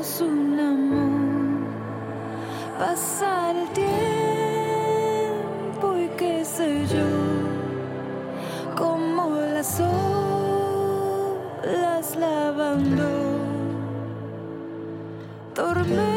es un amor. Pasar el tiempo y qué sé yo, como las olas lavando. Tormenta.